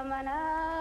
Zari